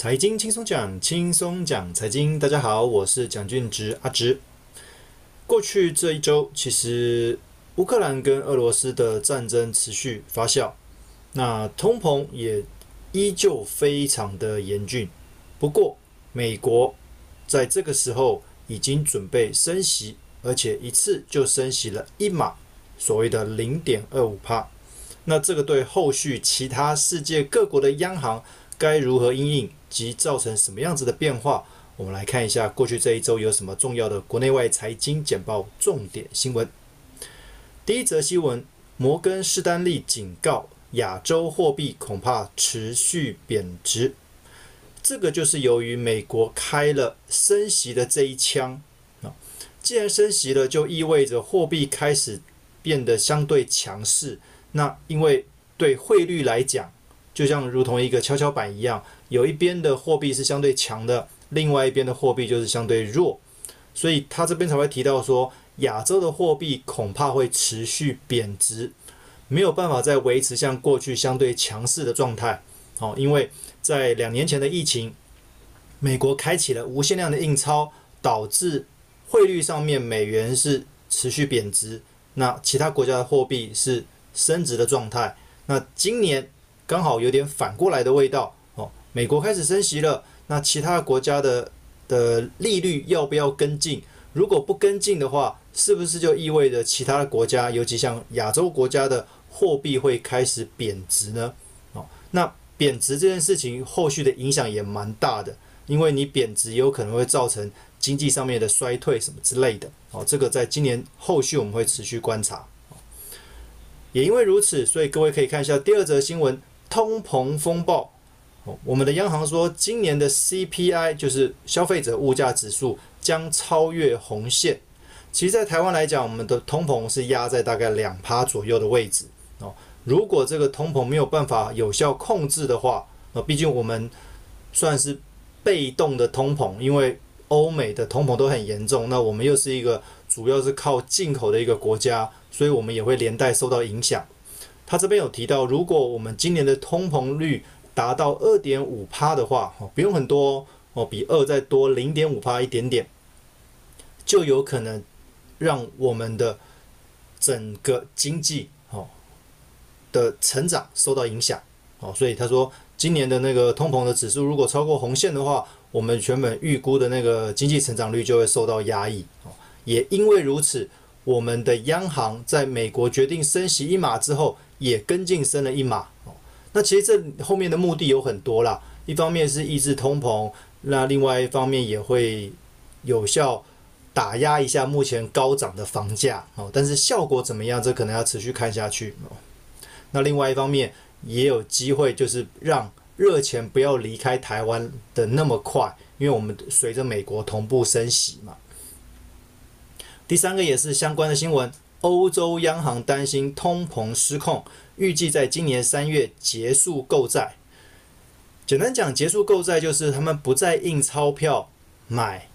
财经轻松讲，轻松讲财经。大家好，我是蒋俊植阿植。过去这一周，其实乌克兰跟俄罗斯的战争持续发酵，那通膨也依旧非常的严峻。不过，美国在这个时候已经准备升息，而且一次就升息了一码，所谓的零点二五帕。那这个对后续其他世界各国的央行该如何因应及造成什么样子的变化？我们来看一下过去这一周有什么重要的国内外财经简报重点新闻。第一则新闻：摩根士丹利警告亚洲货币恐怕持续贬值。这个就是由于美国开了升息的这一枪啊，既然升息了，就意味着货币开始变得相对强势。那因为对汇率来讲，就像如同一个跷跷板一样，有一边的货币是相对强的，另外一边的货币就是相对弱，所以他这边才会提到说，亚洲的货币恐怕会持续贬值，没有办法再维持像过去相对强势的状态。哦，因为在两年前的疫情，美国开启了无限量的印钞，导致汇率上面美元是持续贬值，那其他国家的货币是升值的状态。那今年刚好有点反过来的味道哦，美国开始升息了，那其他国家的的利率要不要跟进？如果不跟进的话，是不是就意味着其他的国家，尤其像亚洲国家的货币会开始贬值呢？哦，那。贬值这件事情后续的影响也蛮大的，因为你贬值有可能会造成经济上面的衰退什么之类的。哦，这个在今年后续我们会持续观察。也因为如此，所以各位可以看一下第二则新闻：通膨风暴。我们的央行说，今年的 CPI 就是消费者物价指数将超越红线。其实，在台湾来讲，我们的通膨是压在大概两趴左右的位置。哦。如果这个通膨没有办法有效控制的话，那毕竟我们算是被动的通膨，因为欧美的通膨都很严重，那我们又是一个主要是靠进口的一个国家，所以我们也会连带受到影响。他这边有提到，如果我们今年的通膨率达到二点五趴的话，哦，不用很多哦，比二再多零点五趴一点点，就有可能让我们的整个经济哦。的成长受到影响，哦，所以他说今年的那个通膨的指数如果超过红线的话，我们原本预估的那个经济成长率就会受到压抑，哦，也因为如此，我们的央行在美国决定升息一码之后，也跟进升了一码，哦，那其实这后面的目的有很多啦，一方面是抑制通膨，那另外一方面也会有效打压一下目前高涨的房价，哦，但是效果怎么样，这可能要持续看下去，哦。那另外一方面也有机会，就是让热钱不要离开台湾的那么快，因为我们随着美国同步升息嘛。第三个也是相关的新闻，欧洲央行担心通膨失控，预计在今年三月结束购债。简单讲，结束购债就是他们不再印钞票买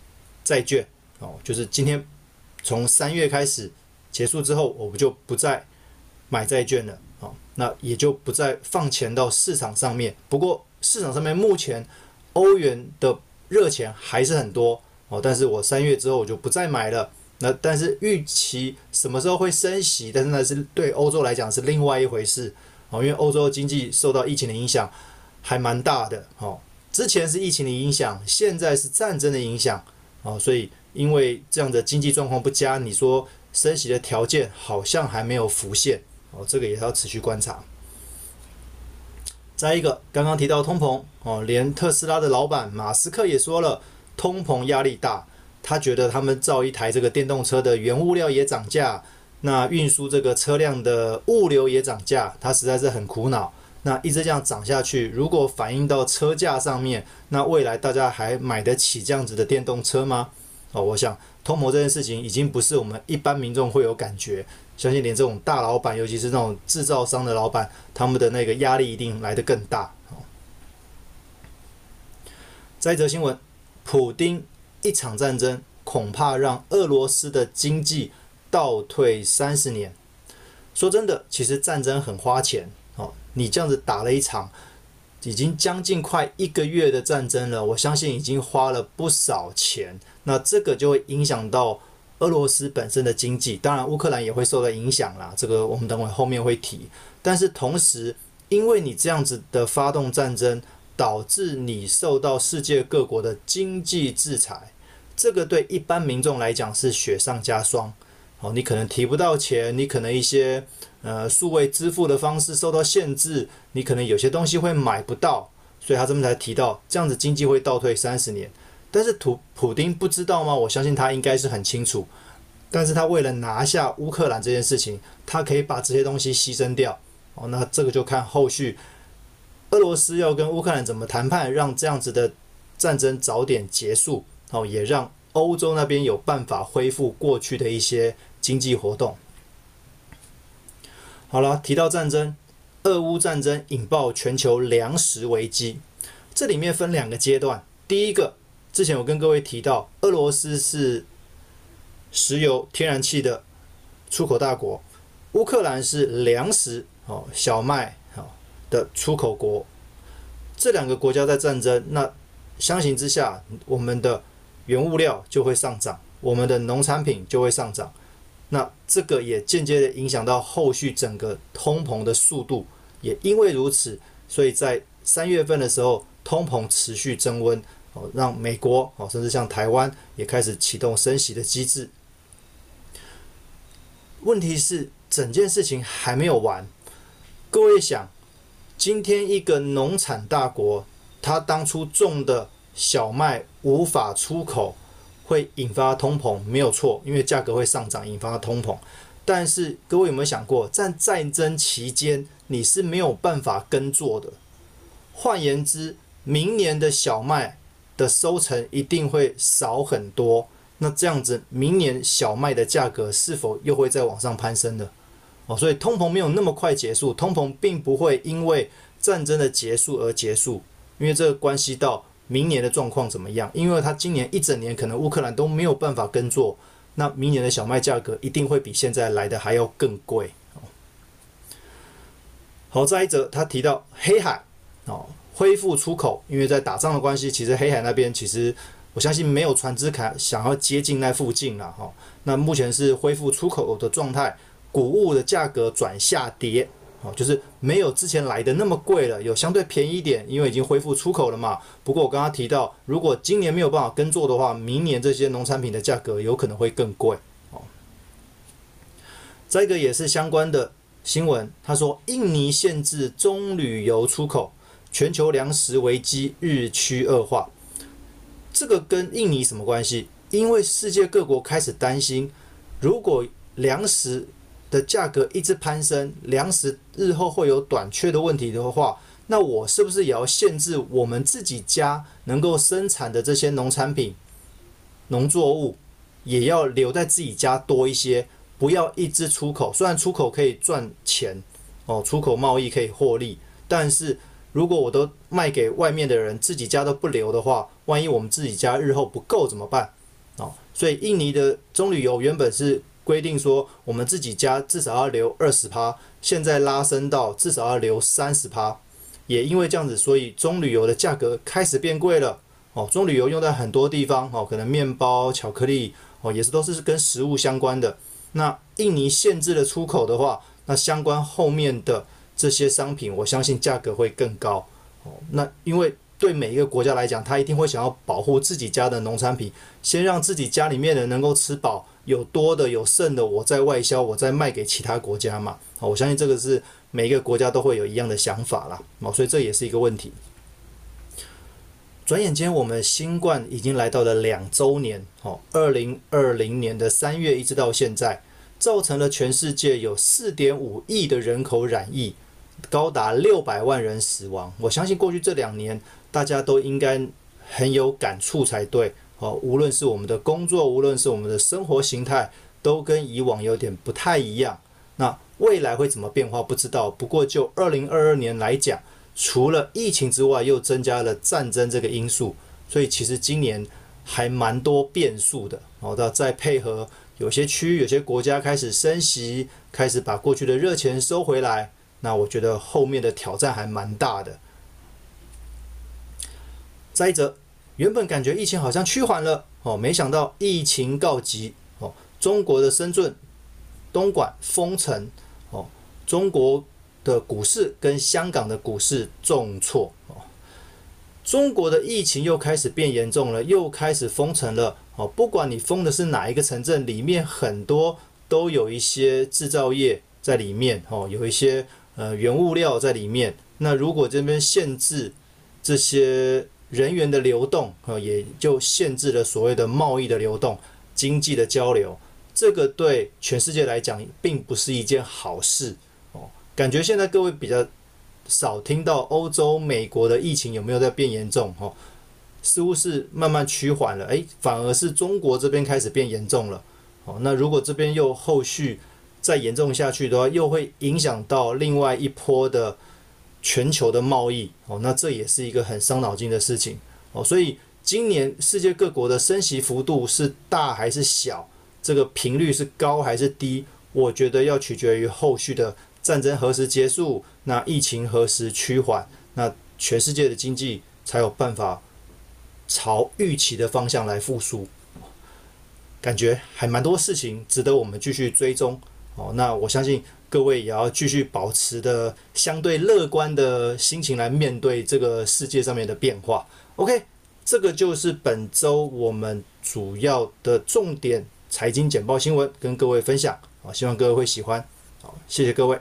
债券哦，就是今天从三月开始结束之后，我们就不再买债券了。那也就不再放钱到市场上面。不过市场上面目前欧元的热钱还是很多哦，但是我三月之后我就不再买了。那但是预期什么时候会升息？但是那是对欧洲来讲是另外一回事哦，因为欧洲经济受到疫情的影响还蛮大的哦。之前是疫情的影响，现在是战争的影响哦，所以因为这样的经济状况不佳，你说升息的条件好像还没有浮现。哦，这个也要持续观察。再一个，刚刚提到通膨哦，连特斯拉的老板马斯克也说了，通膨压力大，他觉得他们造一台这个电动车的原物料也涨价，那运输这个车辆的物流也涨价，他实在是很苦恼。那一直这样涨下去，如果反映到车价上面，那未来大家还买得起这样子的电动车吗？哦，我想通膨这件事情已经不是我们一般民众会有感觉。相信连这种大老板，尤其是那种制造商的老板，他们的那个压力一定来得更大。哦再一则新闻，普丁一场战争恐怕让俄罗斯的经济倒退三十年。说真的，其实战争很花钱哦。你这样子打了一场，已经将近快一个月的战争了，我相信已经花了不少钱，那这个就会影响到俄罗斯本身的经济，当然乌克兰也会受到影响啦，这个我们等会后面会提。但是同时，因为你这样子的发动战争，导致你受到世界各国的经济制裁，这个对一般民众来讲是雪上加霜。哦，你可能提不到钱，你可能一些呃数位支付的方式受到限制，你可能有些东西会买不到，所以他这边才提到这样子经济会倒退三十年。但是普普丁不知道吗？我相信他应该是很清楚。但是他为了拿下乌克兰这件事情，他可以把这些东西牺牲掉。哦，那这个就看后续俄罗斯要跟乌克兰怎么谈判，让这样子的战争早点结束。哦，也让。欧洲那边有办法恢复过去的一些经济活动。好了，提到战争，俄乌战争引爆全球粮食危机。这里面分两个阶段。第一个，之前我跟各位提到，俄罗斯是石油、天然气的出口大国，乌克兰是粮食哦、小麦哦的出口国。这两个国家在战争，那相形之下，我们的。原物料就会上涨，我们的农产品就会上涨，那这个也间接的影响到后续整个通膨的速度。也因为如此，所以在三月份的时候，通膨持续增温，哦，让美国哦，甚至像台湾也开始启动升息的机制。问题是，整件事情还没有完。各位想，今天一个农产大国，他当初种的。小麦无法出口，会引发通膨，没有错，因为价格会上涨，引发通膨。但是各位有没有想过，在战争期间你是没有办法耕作的。换言之，明年的小麦的收成一定会少很多。那这样子，明年小麦的价格是否又会再往上攀升呢？哦，所以通膨没有那么快结束，通膨并不会因为战争的结束而结束，因为这关系到。明年的状况怎么样？因为他今年一整年可能乌克兰都没有办法耕作，那明年的小麦价格一定会比现在来的还要更贵。好，再一则，他提到黑海哦，恢复出口，因为在打仗的关系，其实黑海那边其实我相信没有船只卡想要接近那附近了哈。那目前是恢复出口的状态，谷物的价格转下跌。就是没有之前来的那么贵了，有相对便宜一点，因为已经恢复出口了嘛。不过我刚刚提到，如果今年没有办法耕作的话，明年这些农产品的价格有可能会更贵。哦，再一个也是相关的新闻，他说印尼限制棕榈油出口，全球粮食危机日趋恶化。这个跟印尼什么关系？因为世界各国开始担心，如果粮食的价格一直攀升，粮食日后会有短缺的问题的话，那我是不是也要限制我们自己家能够生产的这些农产品、农作物，也要留在自己家多一些，不要一直出口。虽然出口可以赚钱，哦，出口贸易可以获利，但是如果我都卖给外面的人，自己家都不留的话，万一我们自己家日后不够怎么办？哦，所以印尼的棕榈油原本是。规定说，我们自己家至少要留二十趴，现在拉升到至少要留三十趴。也因为这样子，所以棕榈油的价格开始变贵了。哦，棕榈油用在很多地方，哦，可能面包、巧克力，哦，也是都是跟食物相关的。那印尼限制了出口的话，那相关后面的这些商品，我相信价格会更高。哦，那因为对每一个国家来讲，他一定会想要保护自己家的农产品，先让自己家里面的人能够吃饱。有多的有剩的，我在外销，我再卖给其他国家嘛。好，我相信这个是每一个国家都会有一样的想法啦。哦，所以这也是一个问题。转眼间，我们新冠已经来到了两周年。哦，二零二零年的三月一直到现在，造成了全世界有四点五亿的人口染疫，高达六百万人死亡。我相信过去这两年，大家都应该很有感触才对。哦，无论是我们的工作，无论是我们的生活形态，都跟以往有点不太一样。那未来会怎么变化？不知道。不过就二零二二年来讲，除了疫情之外，又增加了战争这个因素，所以其实今年还蛮多变数的。好的，再配合有些区域、有些国家开始升息，开始把过去的热钱收回来，那我觉得后面的挑战还蛮大的。再者，原本感觉疫情好像趋缓了哦，没想到疫情告急哦，中国的深圳、东莞封城哦，中国的股市跟香港的股市重挫哦，中国的疫情又开始变严重了，又开始封城了哦，不管你封的是哪一个城镇，里面很多都有一些制造业在里面哦，有一些呃原物料在里面，那如果这边限制这些。人员的流动啊，也就限制了所谓的贸易的流动、经济的交流。这个对全世界来讲，并不是一件好事哦。感觉现在各位比较少听到欧洲、美国的疫情有没有在变严重？哈，似乎是慢慢趋缓了。诶，反而是中国这边开始变严重了。哦，那如果这边又后续再严重下去的话，又会影响到另外一波的。全球的贸易哦，那这也是一个很伤脑筋的事情哦。所以今年世界各国的升息幅度是大还是小？这个频率是高还是低？我觉得要取决于后续的战争何时结束，那疫情何时趋缓，那全世界的经济才有办法朝预期的方向来复苏。感觉还蛮多事情值得我们继续追踪哦。那我相信。各位也要继续保持的相对乐观的心情来面对这个世界上面的变化。OK，这个就是本周我们主要的重点财经简报新闻，跟各位分享。好，希望各位会喜欢。好，谢谢各位。